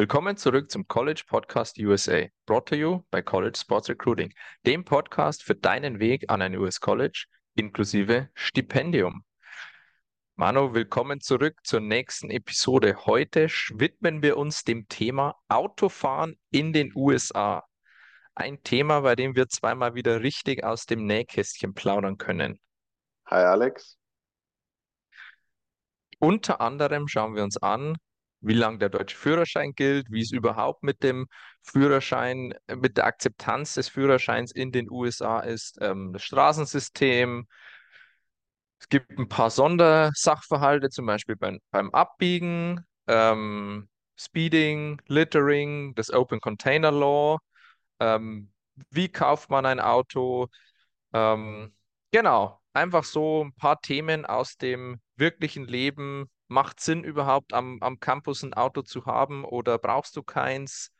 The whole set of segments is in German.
Willkommen zurück zum College Podcast USA, brought to you by College Sports Recruiting, dem Podcast für deinen Weg an ein US College inklusive Stipendium. Manu, willkommen zurück zur nächsten Episode. Heute widmen wir uns dem Thema Autofahren in den USA. Ein Thema, bei dem wir zweimal wieder richtig aus dem Nähkästchen plaudern können. Hi Alex. Unter anderem schauen wir uns an, wie lange der deutsche Führerschein gilt, wie es überhaupt mit dem Führerschein, mit der Akzeptanz des Führerscheins in den USA ist, ähm, das Straßensystem. Es gibt ein paar Sondersachverhalte, zum Beispiel beim, beim Abbiegen, ähm, Speeding, Littering, das Open Container Law. Ähm, wie kauft man ein Auto? Ähm, genau, einfach so ein paar Themen aus dem wirklichen Leben Macht Sinn überhaupt am, am Campus ein Auto zu haben oder brauchst du keins?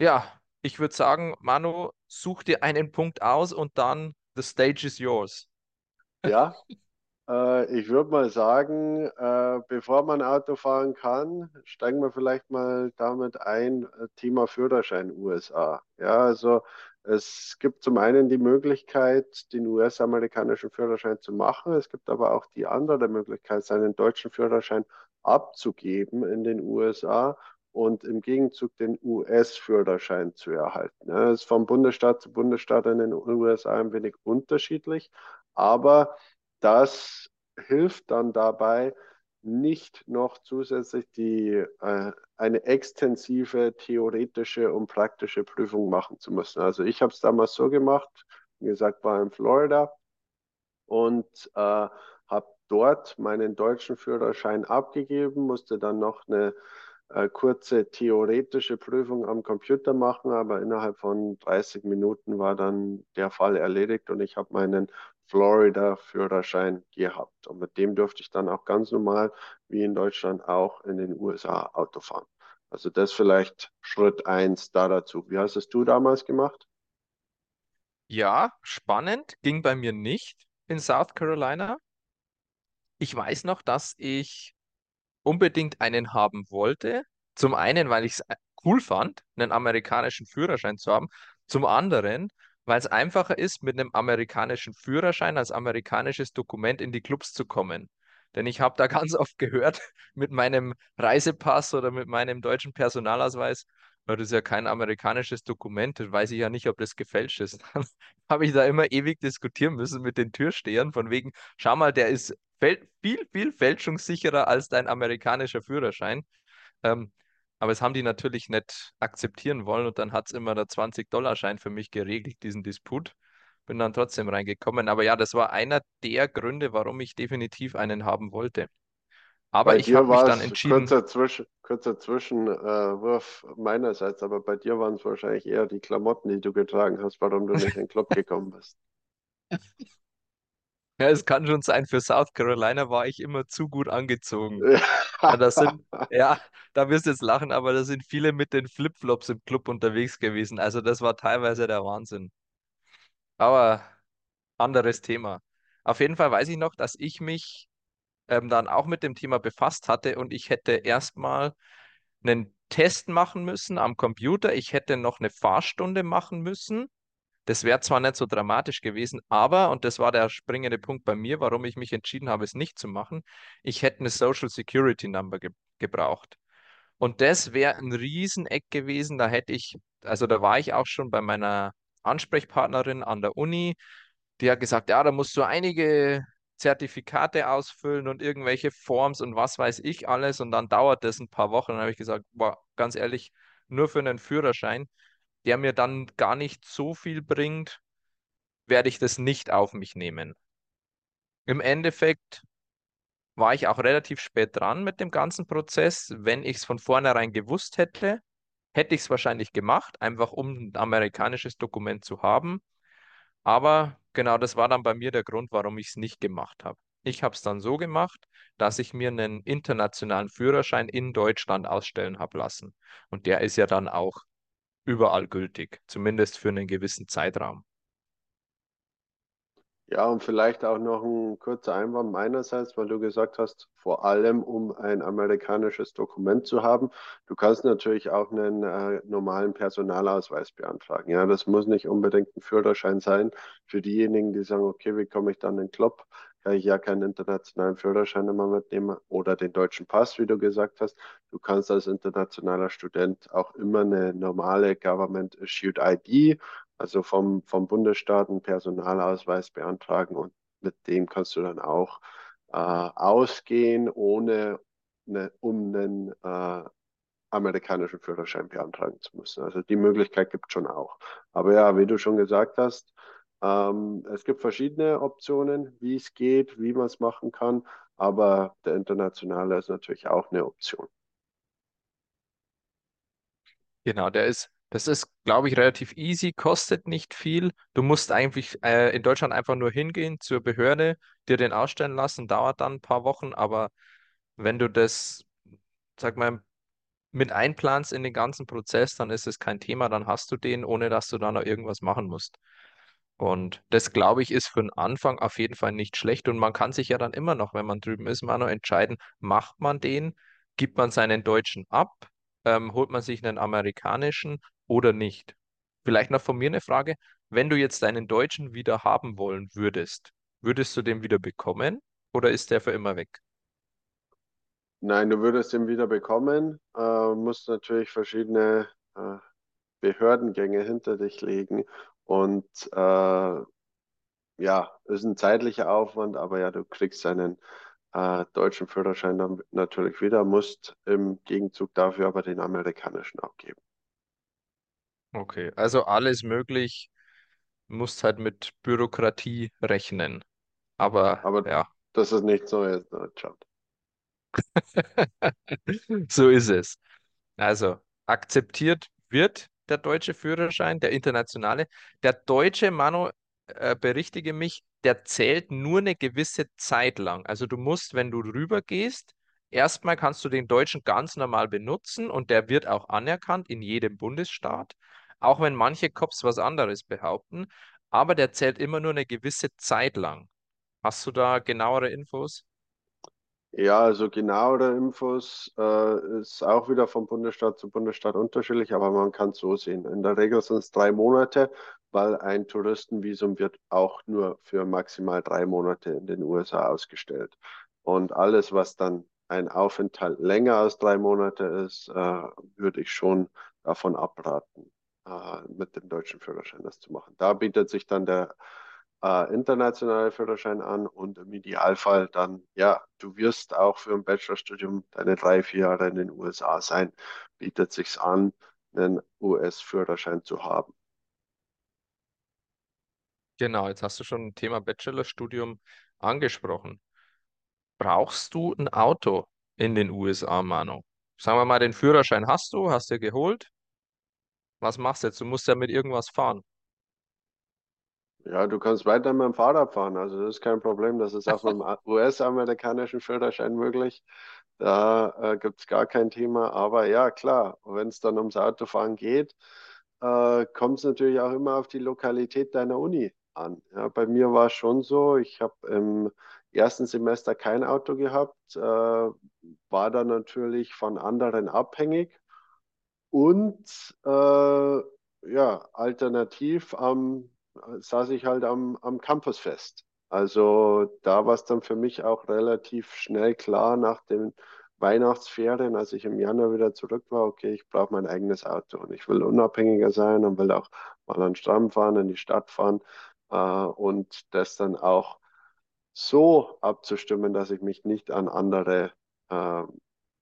Ja, ich würde sagen, Manu, such dir einen Punkt aus und dann the stage is yours. Ja, äh, ich würde mal sagen, äh, bevor man Auto fahren kann, steigen wir vielleicht mal damit ein, äh, Thema Führerschein USA. Ja, also es gibt zum einen die Möglichkeit, den US-amerikanischen Führerschein zu machen. Es gibt aber auch die andere Möglichkeit, seinen deutschen Führerschein abzugeben in den USA und im Gegenzug den US-Führerschein zu erhalten. Das ist vom Bundesstaat zu Bundesstaat in den USA ein wenig unterschiedlich, aber das hilft dann dabei, nicht noch zusätzlich die, äh, eine extensive theoretische und praktische Prüfung machen zu müssen. Also ich habe es damals so gemacht, wie gesagt, war in Florida und äh, habe dort meinen deutschen Führerschein abgegeben, musste dann noch eine äh, kurze theoretische Prüfung am Computer machen, aber innerhalb von 30 Minuten war dann der Fall erledigt und ich habe meinen Florida-Führerschein gehabt. Und mit dem durfte ich dann auch ganz normal, wie in Deutschland, auch in den USA Auto fahren. Also das vielleicht Schritt eins da dazu. Wie hast es du damals gemacht? Ja, spannend. Ging bei mir nicht in South Carolina. Ich weiß noch, dass ich unbedingt einen haben wollte. Zum einen, weil ich es cool fand, einen amerikanischen Führerschein zu haben. Zum anderen, weil es einfacher ist, mit einem amerikanischen Führerschein als amerikanisches Dokument in die Clubs zu kommen. Denn ich habe da ganz oft gehört, mit meinem Reisepass oder mit meinem deutschen Personalausweis, das ist ja kein amerikanisches Dokument, das weiß ich ja nicht, ob das gefälscht ist. Dann habe ich da immer ewig diskutieren müssen mit den Türstehern, von wegen, schau mal, der ist viel, viel fälschungssicherer als dein amerikanischer Führerschein. Ähm, aber es haben die natürlich nicht akzeptieren wollen und dann hat es immer der 20-Dollar-Schein für mich geregelt, diesen Disput. Bin dann trotzdem reingekommen. Aber ja, das war einer der Gründe, warum ich definitiv einen haben wollte. Aber bei ich habe mich dann entschieden. Kurzer, Zwischen, kurzer Zwischenwurf meinerseits, aber bei dir waren es wahrscheinlich eher die Klamotten, die du getragen hast, warum du nicht in den Club gekommen bist. Ja, es kann schon sein, für South Carolina war ich immer zu gut angezogen. Ja, das sind, ja, da wirst du jetzt lachen, aber da sind viele mit den Flipflops im Club unterwegs gewesen. Also das war teilweise der Wahnsinn. Aber anderes Thema. Auf jeden Fall weiß ich noch, dass ich mich ähm, dann auch mit dem Thema befasst hatte und ich hätte erstmal einen Test machen müssen am Computer. Ich hätte noch eine Fahrstunde machen müssen das wäre zwar nicht so dramatisch gewesen, aber, und das war der springende Punkt bei mir, warum ich mich entschieden habe, es nicht zu machen, ich hätte eine Social Security Number ge gebraucht. Und das wäre ein Rieseneck gewesen. Da hätte ich, also da war ich auch schon bei meiner Ansprechpartnerin an der Uni, die hat gesagt, ja, da musst du einige Zertifikate ausfüllen und irgendwelche Forms und was weiß ich alles. Und dann dauert das ein paar Wochen. dann habe ich gesagt, boah, ganz ehrlich, nur für einen Führerschein der mir dann gar nicht so viel bringt, werde ich das nicht auf mich nehmen. Im Endeffekt war ich auch relativ spät dran mit dem ganzen Prozess. Wenn ich es von vornherein gewusst hätte, hätte ich es wahrscheinlich gemacht, einfach um ein amerikanisches Dokument zu haben. Aber genau das war dann bei mir der Grund, warum ich es nicht gemacht habe. Ich habe es dann so gemacht, dass ich mir einen internationalen Führerschein in Deutschland ausstellen habe lassen. Und der ist ja dann auch überall gültig, zumindest für einen gewissen Zeitraum. Ja, und vielleicht auch noch ein kurzer Einwand meinerseits, weil du gesagt hast, vor allem um ein amerikanisches Dokument zu haben. Du kannst natürlich auch einen äh, normalen Personalausweis beantragen. Ja, das muss nicht unbedingt ein Führerschein sein. Für diejenigen, die sagen, okay, wie komme ich dann in den Club? Kann ich ja keinen internationalen Führerschein immer mitnehmen oder den deutschen Pass, wie du gesagt hast. Du kannst als internationaler Student auch immer eine normale Government-Issued ID also vom, vom Bundesstaat einen Personalausweis beantragen und mit dem kannst du dann auch äh, ausgehen, ohne eine, um einen äh, amerikanischen Führerschein beantragen zu müssen. Also die Möglichkeit gibt es schon auch. Aber ja, wie du schon gesagt hast, ähm, es gibt verschiedene Optionen, wie es geht, wie man es machen kann, aber der internationale ist natürlich auch eine Option. Genau, der ist, das ist, glaube ich, relativ easy, kostet nicht viel. Du musst eigentlich äh, in Deutschland einfach nur hingehen zur Behörde, dir den ausstellen lassen, dauert dann ein paar Wochen, aber wenn du das, sag mal, mit einplanst in den ganzen Prozess, dann ist es kein Thema, dann hast du den, ohne dass du da noch irgendwas machen musst. Und das, glaube ich, ist für den Anfang auf jeden Fall nicht schlecht. Und man kann sich ja dann immer noch, wenn man drüben ist, mal noch entscheiden, macht man den, gibt man seinen Deutschen ab, ähm, holt man sich einen amerikanischen oder nicht. Vielleicht noch von mir eine Frage. Wenn du jetzt deinen Deutschen wieder haben wollen würdest, würdest du den wieder bekommen oder ist der für immer weg? Nein, du würdest ihn wieder bekommen, äh, musst natürlich verschiedene äh, Behördengänge hinter dich legen und äh, ja, ist ein zeitlicher Aufwand, aber ja, du kriegst deinen äh, deutschen Führerschein dann natürlich wieder, musst im Gegenzug dafür aber den amerikanischen abgeben. Okay, also alles möglich, musst halt mit Bürokratie rechnen. Aber Aber ja, das ist nichts Neues in Deutschland. so ist es. Also akzeptiert wird der deutsche Führerschein, der internationale. Der deutsche, Manu, äh, berichtige mich, der zählt nur eine gewisse Zeit lang. Also du musst, wenn du rüber gehst, erstmal kannst du den deutschen ganz normal benutzen und der wird auch anerkannt in jedem Bundesstaat, auch wenn manche Cops was anderes behaupten. Aber der zählt immer nur eine gewisse Zeit lang. Hast du da genauere Infos? Ja, also genauere Infos äh, ist auch wieder von Bundesstaat zu Bundesstaat unterschiedlich, aber man kann es so sehen. In der Regel sind es drei Monate, weil ein Touristenvisum wird auch nur für maximal drei Monate in den USA ausgestellt. Und alles, was dann ein Aufenthalt länger als drei Monate ist, äh, würde ich schon davon abraten, äh, mit dem deutschen Führerschein das zu machen. Da bietet sich dann der äh, internationale Führerschein an und im Idealfall dann, ja, du wirst auch für ein Bachelorstudium deine drei, vier Jahre in den USA sein, bietet sich's an, einen US-Führerschein zu haben. Genau, jetzt hast du schon ein Thema Bachelorstudium angesprochen. Brauchst du ein Auto in den USA, Manu? Sagen wir mal, den Führerschein hast du, hast du geholt. Was machst du jetzt? Du musst ja mit irgendwas fahren. Ja, du kannst weiter mit dem Fahrrad fahren, also das ist kein Problem. Das ist auch mit dem US-amerikanischen Führerschein möglich. Da äh, gibt es gar kein Thema. Aber ja, klar, wenn es dann ums Autofahren geht, äh, kommt es natürlich auch immer auf die Lokalität deiner Uni an. Ja, bei mir war es schon so, ich habe im ersten Semester kein Auto gehabt, äh, war dann natürlich von anderen abhängig und äh, ja, alternativ am saß ich halt am, am Campusfest. Also da war es dann für mich auch relativ schnell klar nach den Weihnachtsferien, als ich im Januar wieder zurück war, okay, ich brauche mein eigenes Auto und ich will unabhängiger sein und will auch mal an den Strand fahren, in die Stadt fahren äh, und das dann auch so abzustimmen, dass ich mich nicht an andere äh,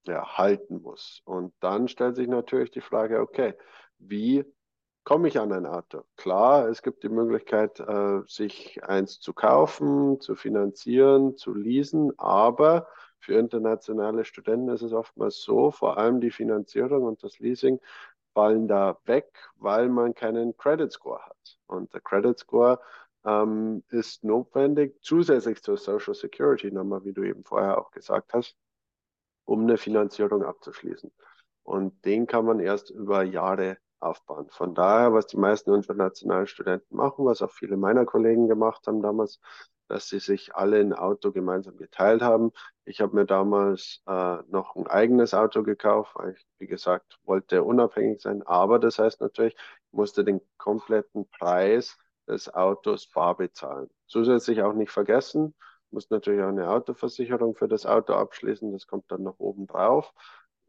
ja, halten muss. Und dann stellt sich natürlich die Frage, okay, wie komme ich an ein Auto? Klar, es gibt die Möglichkeit, äh, sich eins zu kaufen, zu finanzieren, zu leasen, aber für internationale Studenten ist es oftmals so, vor allem die Finanzierung und das Leasing fallen da weg, weil man keinen Credit Score hat. Und der Credit Score ähm, ist notwendig, zusätzlich zur Social Security Nummer, wie du eben vorher auch gesagt hast, um eine Finanzierung abzuschließen. Und den kann man erst über Jahre aufbauen. Von daher, was die meisten internationalen Studenten machen, was auch viele meiner Kollegen gemacht haben damals, dass sie sich alle ein Auto gemeinsam geteilt haben. Ich habe mir damals äh, noch ein eigenes Auto gekauft, weil ich, wie gesagt, wollte unabhängig sein. Aber das heißt natürlich, ich musste den kompletten Preis des Autos bar bezahlen. Zusätzlich auch nicht vergessen, muss natürlich auch eine Autoversicherung für das Auto abschließen. Das kommt dann noch oben drauf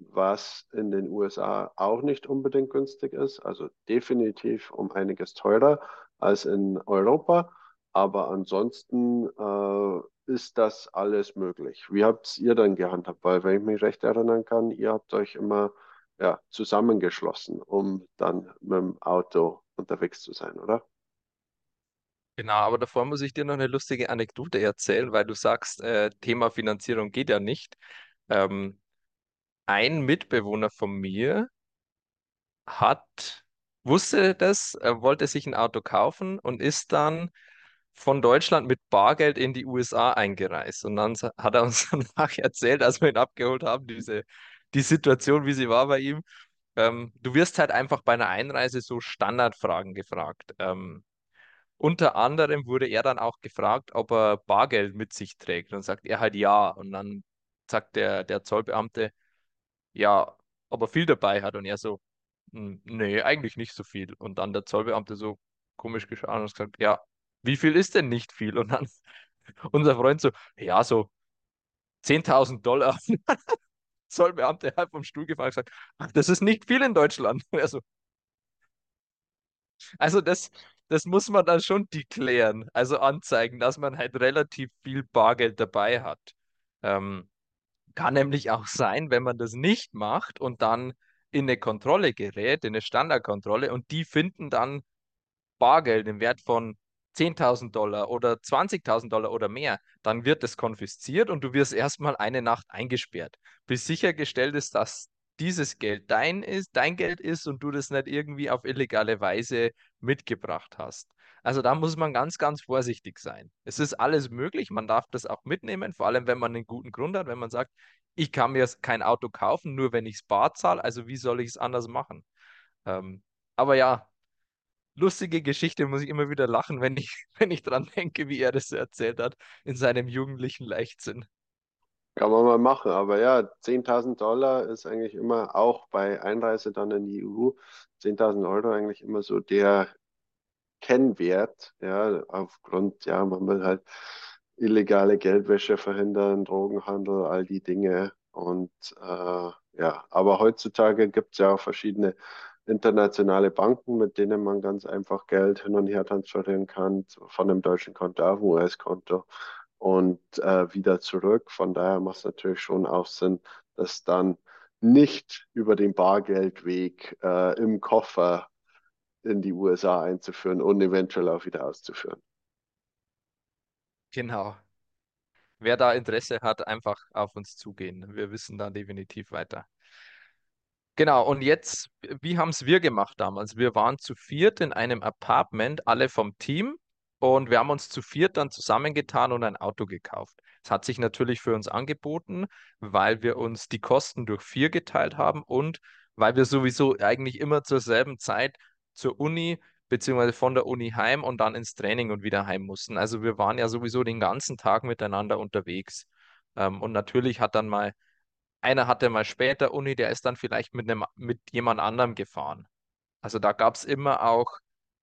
was in den USA auch nicht unbedingt günstig ist, also definitiv um einiges teurer als in Europa. Aber ansonsten äh, ist das alles möglich. Wie habt ihr dann gehandhabt? Weil, wenn ich mich recht erinnern kann, ihr habt euch immer ja, zusammengeschlossen, um dann mit dem Auto unterwegs zu sein, oder? Genau, aber davor muss ich dir noch eine lustige Anekdote erzählen, weil du sagst, äh, Thema Finanzierung geht ja nicht. Ähm, ein Mitbewohner von mir hat, wusste das, er wollte sich ein Auto kaufen und ist dann von Deutschland mit Bargeld in die USA eingereist. Und dann hat er uns danach erzählt, als wir ihn abgeholt haben, diese, die Situation, wie sie war bei ihm. Ähm, du wirst halt einfach bei einer Einreise so Standardfragen gefragt. Ähm, unter anderem wurde er dann auch gefragt, ob er Bargeld mit sich trägt. Und sagt er halt ja. Und dann sagt der, der Zollbeamte, ja, ob er viel dabei hat. Und er so, "Hm, nee, eigentlich nicht so viel. Und dann der Zollbeamte so komisch geschaut und gesagt, ja, wie viel ist denn nicht viel? Und dann unser Freund so, ja, so 10.000 Dollar. Zollbeamte halb vom Stuhl gefallen und gesagt, das ist nicht viel in Deutschland. Und er so, also das, das muss man dann schon deklären, also anzeigen, dass man halt relativ viel Bargeld dabei hat. Ähm, kann nämlich auch sein, wenn man das nicht macht und dann in eine Kontrolle gerät, in eine Standardkontrolle und die finden dann Bargeld im Wert von 10.000 Dollar oder 20.000 Dollar oder mehr, dann wird es konfisziert und du wirst erstmal eine Nacht eingesperrt, bis sichergestellt ist, dass dieses Geld dein ist, dein Geld ist und du das nicht irgendwie auf illegale Weise mitgebracht hast. Also da muss man ganz, ganz vorsichtig sein. Es ist alles möglich, man darf das auch mitnehmen, vor allem wenn man einen guten Grund hat, wenn man sagt, ich kann mir kein Auto kaufen, nur wenn ich es bar zahle, also wie soll ich es anders machen? Ähm, aber ja, lustige Geschichte, muss ich immer wieder lachen, wenn ich, wenn ich dran denke, wie er das so erzählt hat in seinem jugendlichen Leichtsinn. Kann man mal machen, aber ja, 10.000 Dollar ist eigentlich immer auch bei Einreise dann in die EU, 10.000 Euro eigentlich immer so der Kennwert, ja, aufgrund, ja, man will halt illegale Geldwäsche verhindern, Drogenhandel, all die Dinge. Und äh, ja, aber heutzutage gibt es ja auch verschiedene internationale Banken, mit denen man ganz einfach Geld hin und her transferieren kann, von einem deutschen Konto auf ein US-Konto und äh, wieder zurück. Von daher macht es natürlich schon auch Sinn, das dann nicht über den Bargeldweg äh, im Koffer in die USA einzuführen und eventuell auch wieder auszuführen. Genau. Wer da Interesse hat, einfach auf uns zugehen. Wir wissen da definitiv weiter. Genau, und jetzt, wie haben es wir gemacht damals? Wir waren zu viert in einem Apartment, alle vom Team, und wir haben uns zu viert dann zusammengetan und ein Auto gekauft. Es hat sich natürlich für uns angeboten, weil wir uns die Kosten durch vier geteilt haben und weil wir sowieso eigentlich immer zur selben Zeit zur Uni beziehungsweise von der Uni heim und dann ins Training und wieder heim mussten. Also wir waren ja sowieso den ganzen Tag miteinander unterwegs. Ähm, und natürlich hat dann mal einer hatte mal später Uni, der ist dann vielleicht mit einem, mit jemand anderem gefahren. Also da gab es immer auch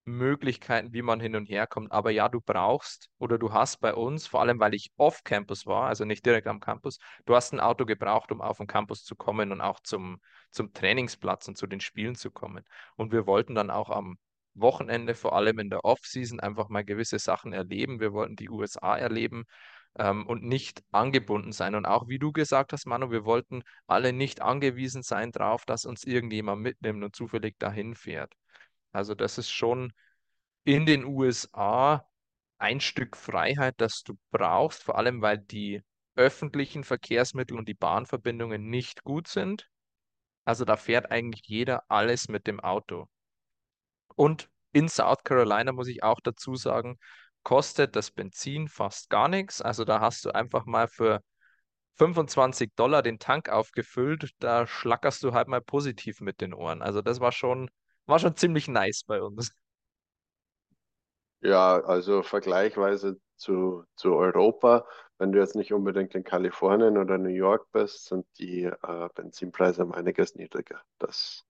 Möglichkeiten, wie man hin und her kommt. Aber ja, du brauchst oder du hast bei uns, vor allem weil ich off-Campus war, also nicht direkt am Campus, du hast ein Auto gebraucht, um auf den Campus zu kommen und auch zum, zum Trainingsplatz und zu den Spielen zu kommen. Und wir wollten dann auch am Wochenende, vor allem in der Off-Season, einfach mal gewisse Sachen erleben. Wir wollten die USA erleben ähm, und nicht angebunden sein. Und auch wie du gesagt hast, Manu, wir wollten alle nicht angewiesen sein darauf, dass uns irgendjemand mitnimmt und zufällig dahin fährt. Also das ist schon in den USA ein Stück Freiheit, das du brauchst, vor allem weil die öffentlichen Verkehrsmittel und die Bahnverbindungen nicht gut sind. Also da fährt eigentlich jeder alles mit dem Auto. Und in South Carolina muss ich auch dazu sagen, kostet das Benzin fast gar nichts. Also da hast du einfach mal für 25 Dollar den Tank aufgefüllt, da schlackerst du halt mal positiv mit den Ohren. Also das war schon war schon ziemlich nice bei uns. Ja, also vergleichsweise zu, zu Europa, wenn du jetzt nicht unbedingt in Kalifornien oder New York bist, sind die äh, Benzinpreise um einiges niedriger. Das,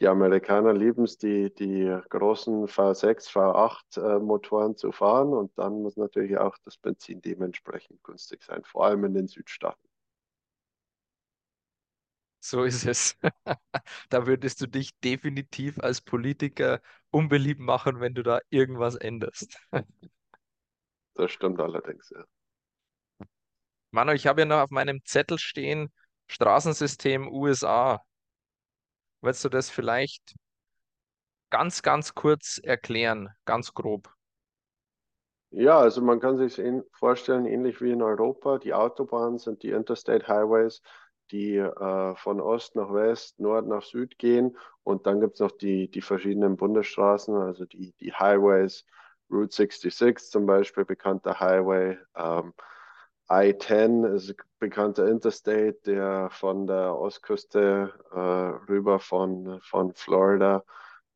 die Amerikaner lieben es, die, die großen V6, V8 äh, Motoren zu fahren und dann muss natürlich auch das Benzin dementsprechend günstig sein, vor allem in den Südstaaten. So ist es. Da würdest du dich definitiv als Politiker unbeliebt machen, wenn du da irgendwas änderst. Das stimmt allerdings, ja. Manu, ich habe ja noch auf meinem Zettel stehen, Straßensystem USA. Willst du das vielleicht ganz, ganz kurz erklären, ganz grob? Ja, also man kann sich vorstellen, ähnlich wie in Europa, die Autobahnen sind die Interstate Highways, die äh, von Ost nach West, Nord nach Süd gehen. Und dann gibt es noch die, die verschiedenen Bundesstraßen, also die, die Highways, Route 66 zum Beispiel, bekannter Highway. Ähm, I-10 ist ein bekannter Interstate, der von der Ostküste äh, rüber von, von Florida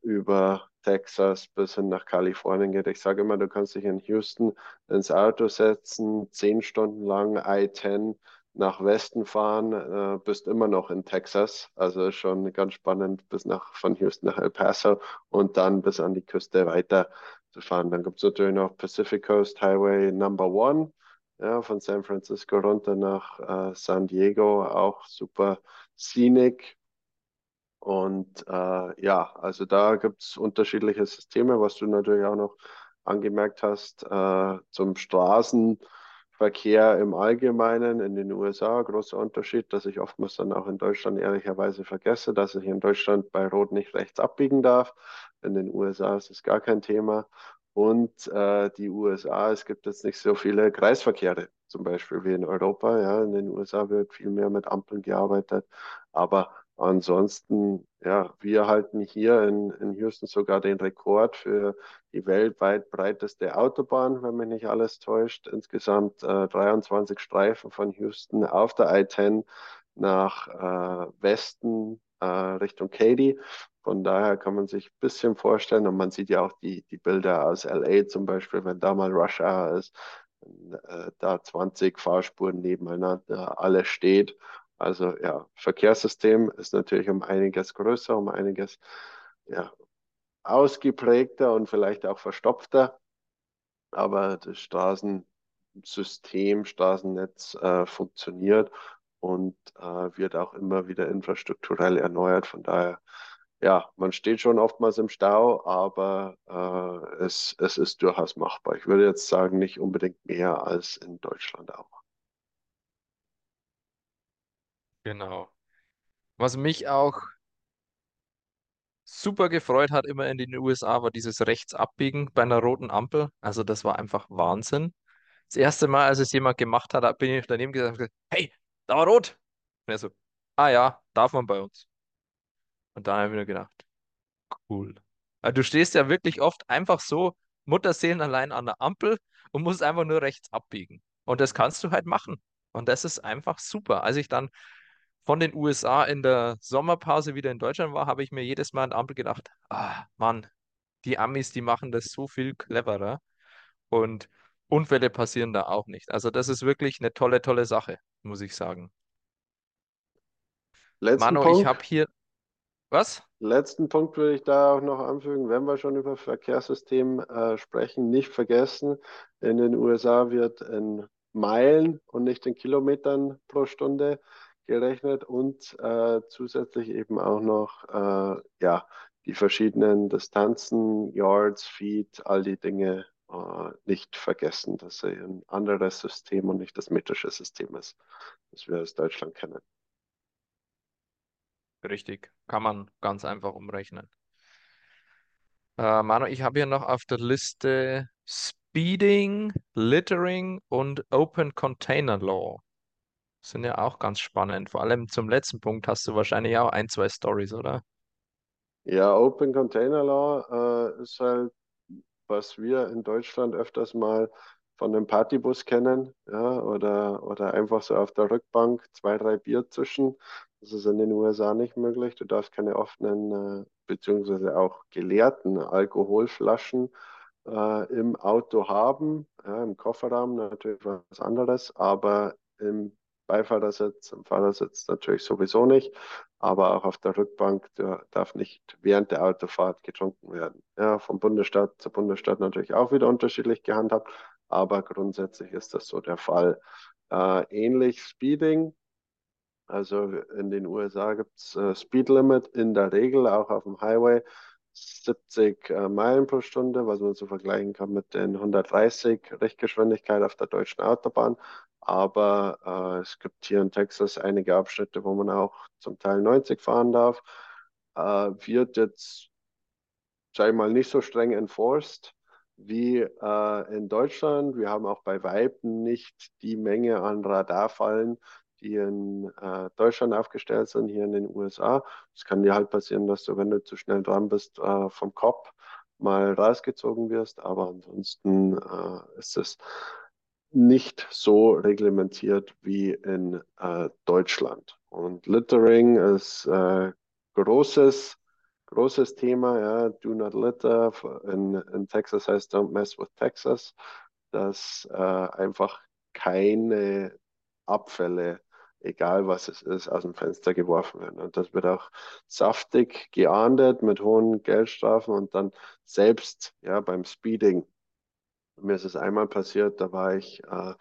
über Texas bis hin nach Kalifornien geht. Ich sage immer, du kannst dich in Houston ins Auto setzen, zehn Stunden lang I-10 nach Westen fahren, äh, bist immer noch in Texas. Also schon ganz spannend bis nach von Houston nach El Paso und dann bis an die Küste weiter zu fahren. Dann gibt es natürlich noch Pacific Coast Highway Number One, ja, von San Francisco runter nach äh, San Diego, auch super scenic. Und äh, ja, also da gibt es unterschiedliche Systeme, was du natürlich auch noch angemerkt hast, äh, zum Straßen. Verkehr im Allgemeinen in den USA, großer Unterschied, dass ich oftmals dann auch in Deutschland ehrlicherweise vergesse, dass ich in Deutschland bei Rot nicht rechts abbiegen darf. In den USA ist es gar kein Thema. Und äh, die USA, es gibt jetzt nicht so viele Kreisverkehre, zum Beispiel wie in Europa. Ja, in den USA wird viel mehr mit Ampeln gearbeitet. Aber ansonsten, ja, wir halten hier in, in Houston sogar den Rekord für die weltweit breiteste Autobahn, wenn mich nicht alles täuscht. Insgesamt äh, 23 Streifen von Houston auf der I-10 nach äh, Westen äh, Richtung Katy. Von daher kann man sich ein bisschen vorstellen und man sieht ja auch die, die Bilder aus LA zum Beispiel, wenn da mal Rush Hour ist, äh, da 20 Fahrspuren nebeneinander alle steht. Also ja, Verkehrssystem ist natürlich um einiges größer, um einiges ja, ausgeprägter und vielleicht auch verstopfter. Aber das Straßensystem, Straßennetz äh, funktioniert und äh, wird auch immer wieder infrastrukturell erneuert. Von daher, ja, man steht schon oftmals im Stau, aber äh, es, es ist durchaus machbar. Ich würde jetzt sagen, nicht unbedingt mehr als in Deutschland auch. Genau. Was mich auch super gefreut hat, immer in den USA, war dieses Rechtsabbiegen bei einer roten Ampel. Also das war einfach Wahnsinn. Das erste Mal, als es jemand gemacht hat, bin ich daneben gesagt, hey, da war rot. Und er so, ah ja, darf man bei uns. Und dann habe ich mir gedacht, cool. Weil du stehst ja wirklich oft einfach so Mutterseelen allein an der Ampel und musst einfach nur rechts abbiegen. Und das kannst du halt machen. Und das ist einfach super. Als ich dann von den USA in der Sommerpause wieder in Deutschland war, habe ich mir jedes Mal der Ampel gedacht, ah, Mann, die Amis, die machen das so viel cleverer. Und Unfälle passieren da auch nicht. Also das ist wirklich eine tolle, tolle Sache, muss ich sagen. Letzten Manu, ich habe Punkt. hier, was? Letzten Punkt würde ich da auch noch anfügen, wenn wir schon über Verkehrssystem äh, sprechen, nicht vergessen, in den USA wird in Meilen und nicht in Kilometern pro Stunde gerechnet und äh, zusätzlich eben auch noch äh, ja, die verschiedenen Distanzen, Yards, Feet, all die Dinge äh, nicht vergessen, dass sie ein anderes System und nicht das metrische System ist, das wir aus Deutschland kennen. Richtig, kann man ganz einfach umrechnen. Äh, Manu, ich habe hier noch auf der Liste Speeding, Littering und Open Container Law. Sind ja auch ganz spannend. Vor allem zum letzten Punkt hast du wahrscheinlich auch ein, zwei Stories, oder? Ja, Open Container Law äh, ist halt, was wir in Deutschland öfters mal von einem Partybus kennen, ja, oder, oder einfach so auf der Rückbank zwei, drei Bier zwischen. Das ist in den USA nicht möglich. Du darfst keine offenen, äh, beziehungsweise auch geleerten Alkoholflaschen äh, im Auto haben. Ja, Im Kofferraum natürlich was anderes, aber im Beifahrersitz, im Fahrersitz natürlich sowieso nicht. Aber auch auf der Rückbank darf nicht während der Autofahrt getrunken werden. Ja, vom Bundesstaat zu Bundesstaat natürlich auch wieder unterschiedlich gehandhabt, aber grundsätzlich ist das so der Fall. Äh, ähnlich Speeding. Also in den USA gibt es äh, Speed Limit in der Regel auch auf dem Highway 70 äh, Meilen pro Stunde, was man so vergleichen kann mit den 130 Richtgeschwindigkeit auf der deutschen Autobahn. Aber äh, es gibt hier in Texas einige Abschnitte, wo man auch zum Teil 90 fahren darf. Äh, wird jetzt, sag ich mal, nicht so streng enforced wie äh, in Deutschland. Wir haben auch bei Weiben nicht die Menge an Radarfallen, die in äh, Deutschland aufgestellt sind, hier in den USA. Es kann dir halt passieren, dass du, wenn du zu schnell dran bist, äh, vom Kopf mal rausgezogen wirst. Aber ansonsten äh, ist es nicht so reglementiert wie in äh, Deutschland. Und Littering ist äh, großes, großes Thema. Ja. Do not litter. In, in Texas heißt Don't mess with Texas. Dass äh, einfach keine Abfälle, egal was es ist, aus dem Fenster geworfen werden. Und das wird auch saftig geahndet mit hohen Geldstrafen und dann selbst ja, beim Speeding mir ist es einmal passiert, da war ich äh,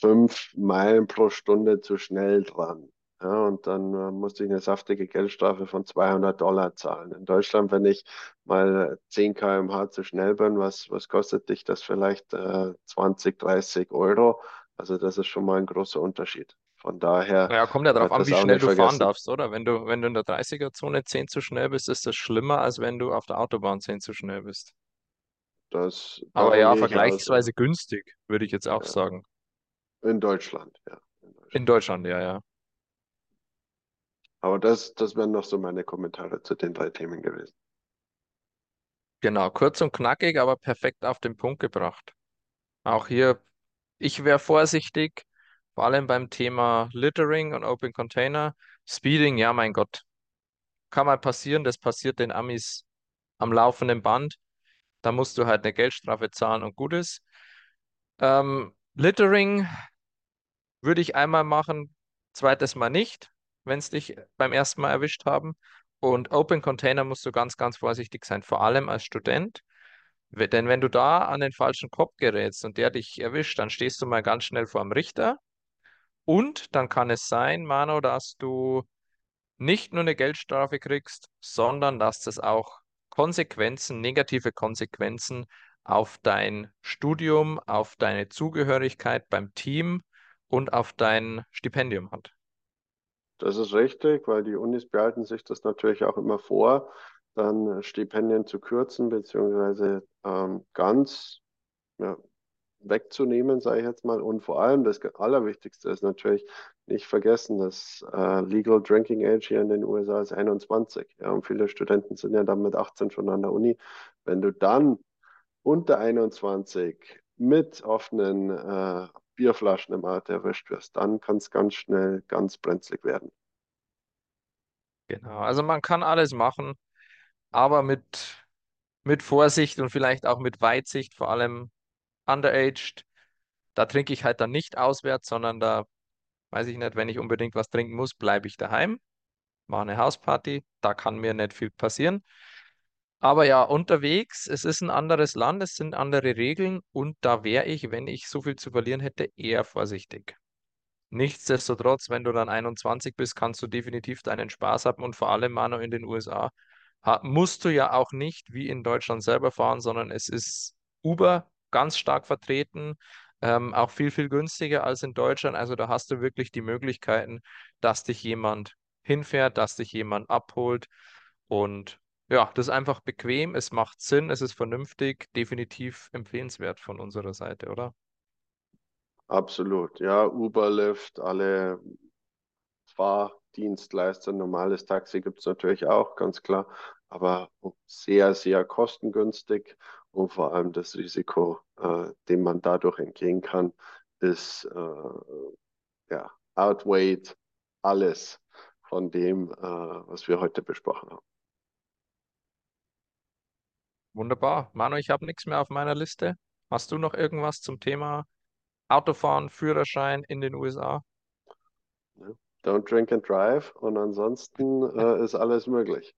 fünf Meilen pro Stunde zu schnell dran. Ja, und dann äh, musste ich eine saftige Geldstrafe von 200 Dollar zahlen. In Deutschland, wenn ich mal 10 km/h zu schnell bin, was, was kostet dich das vielleicht äh, 20, 30 Euro? Also das ist schon mal ein großer Unterschied. Von daher. Naja, kommt ja darauf an, wie schnell du vergessen. fahren darfst, oder? Wenn du, wenn du in der 30er-Zone 10 zu schnell bist, ist das schlimmer, als wenn du auf der Autobahn 10 zu schnell bist. Das, Aber ja, vergleichsweise aus. günstig, würde ich jetzt auch ja. sagen. In Deutschland, ja. In Deutschland. In Deutschland, ja, ja. Aber das, das wären noch so meine Kommentare zu den drei Themen gewesen. Genau, kurz und knackig, aber perfekt auf den Punkt gebracht. Auch hier, ich wäre vorsichtig, vor allem beim Thema Littering und Open Container. Speeding, ja, mein Gott, kann mal passieren, das passiert den Amis am laufenden Band. Da musst du halt eine Geldstrafe zahlen und gut ist. Ähm, Littering würde ich einmal machen, zweites Mal nicht, wenn es dich beim ersten Mal erwischt haben. Und Open Container musst du ganz, ganz vorsichtig sein, vor allem als Student. Denn wenn du da an den falschen Kopf gerätst und der dich erwischt, dann stehst du mal ganz schnell vor dem Richter. Und dann kann es sein, Mano, dass du nicht nur eine Geldstrafe kriegst, sondern dass das auch Konsequenzen, negative Konsequenzen auf dein Studium, auf deine Zugehörigkeit beim Team und auf dein Stipendium hat. Das ist richtig, weil die Unis behalten sich das natürlich auch immer vor, dann Stipendien zu kürzen, beziehungsweise ähm, ganz ja, wegzunehmen, sage ich jetzt mal. Und vor allem das Allerwichtigste ist natürlich nicht vergessen, dass äh, Legal Drinking Age hier in den USA ist 21. Ja, und viele Studenten sind ja dann mit 18 schon an der Uni. Wenn du dann unter 21 mit offenen äh, Bierflaschen im Auto erwischt wirst, dann kann es ganz schnell ganz brenzlig werden. Genau, also man kann alles machen, aber mit, mit Vorsicht und vielleicht auch mit Weitsicht, vor allem underaged. Da trinke ich halt dann nicht auswärts, sondern da weiß ich nicht, wenn ich unbedingt was trinken muss, bleibe ich daheim, mache eine Hausparty, da kann mir nicht viel passieren. Aber ja, unterwegs, es ist ein anderes Land, es sind andere Regeln und da wäre ich, wenn ich so viel zu verlieren hätte, eher vorsichtig. Nichtsdestotrotz, wenn du dann 21 bist, kannst du definitiv deinen Spaß haben und vor allem, Manu, in den USA musst du ja auch nicht wie in Deutschland selber fahren, sondern es ist Uber ganz stark vertreten, ähm, auch viel, viel günstiger als in Deutschland. Also da hast du wirklich die Möglichkeiten, dass dich jemand hinfährt, dass dich jemand abholt. Und ja, das ist einfach bequem, es macht Sinn, es ist vernünftig, definitiv empfehlenswert von unserer Seite, oder? Absolut, ja, Uber, Lyft, alle Fahrdienstleister, normales Taxi gibt es natürlich auch, ganz klar, aber sehr, sehr kostengünstig und vor allem das Risiko, äh, dem man dadurch entgehen kann, ist äh, ja, outweighed alles. von dem, äh, was wir heute besprochen haben. Wunderbar. Manu, ich habe nichts mehr auf meiner Liste. Hast du noch irgendwas zum Thema Autofahren, Führerschein in den USA? Don't drink and drive und ansonsten äh, ist alles möglich.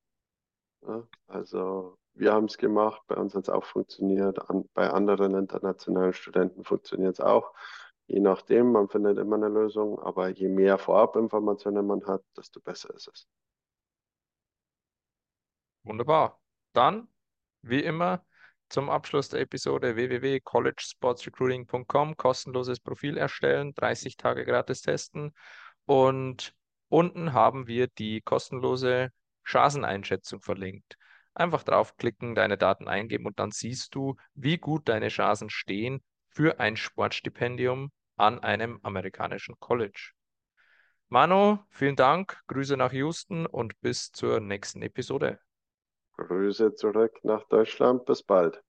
Ja, also wir haben es gemacht, bei uns hat es auch funktioniert, An bei anderen internationalen Studenten funktioniert es auch. Je nachdem, man findet immer eine Lösung, aber je mehr Vorabinformationen man hat, desto besser ist es. Wunderbar. Dann, wie immer, zum Abschluss der Episode www.collegesportsrecruiting.com, kostenloses Profil erstellen, 30 Tage gratis testen und unten haben wir die kostenlose Chanceneinschätzung verlinkt. Einfach draufklicken, deine Daten eingeben und dann siehst du, wie gut deine Chancen stehen für ein Sportstipendium an einem amerikanischen College. Manu, vielen Dank, Grüße nach Houston und bis zur nächsten Episode. Grüße zurück nach Deutschland, bis bald.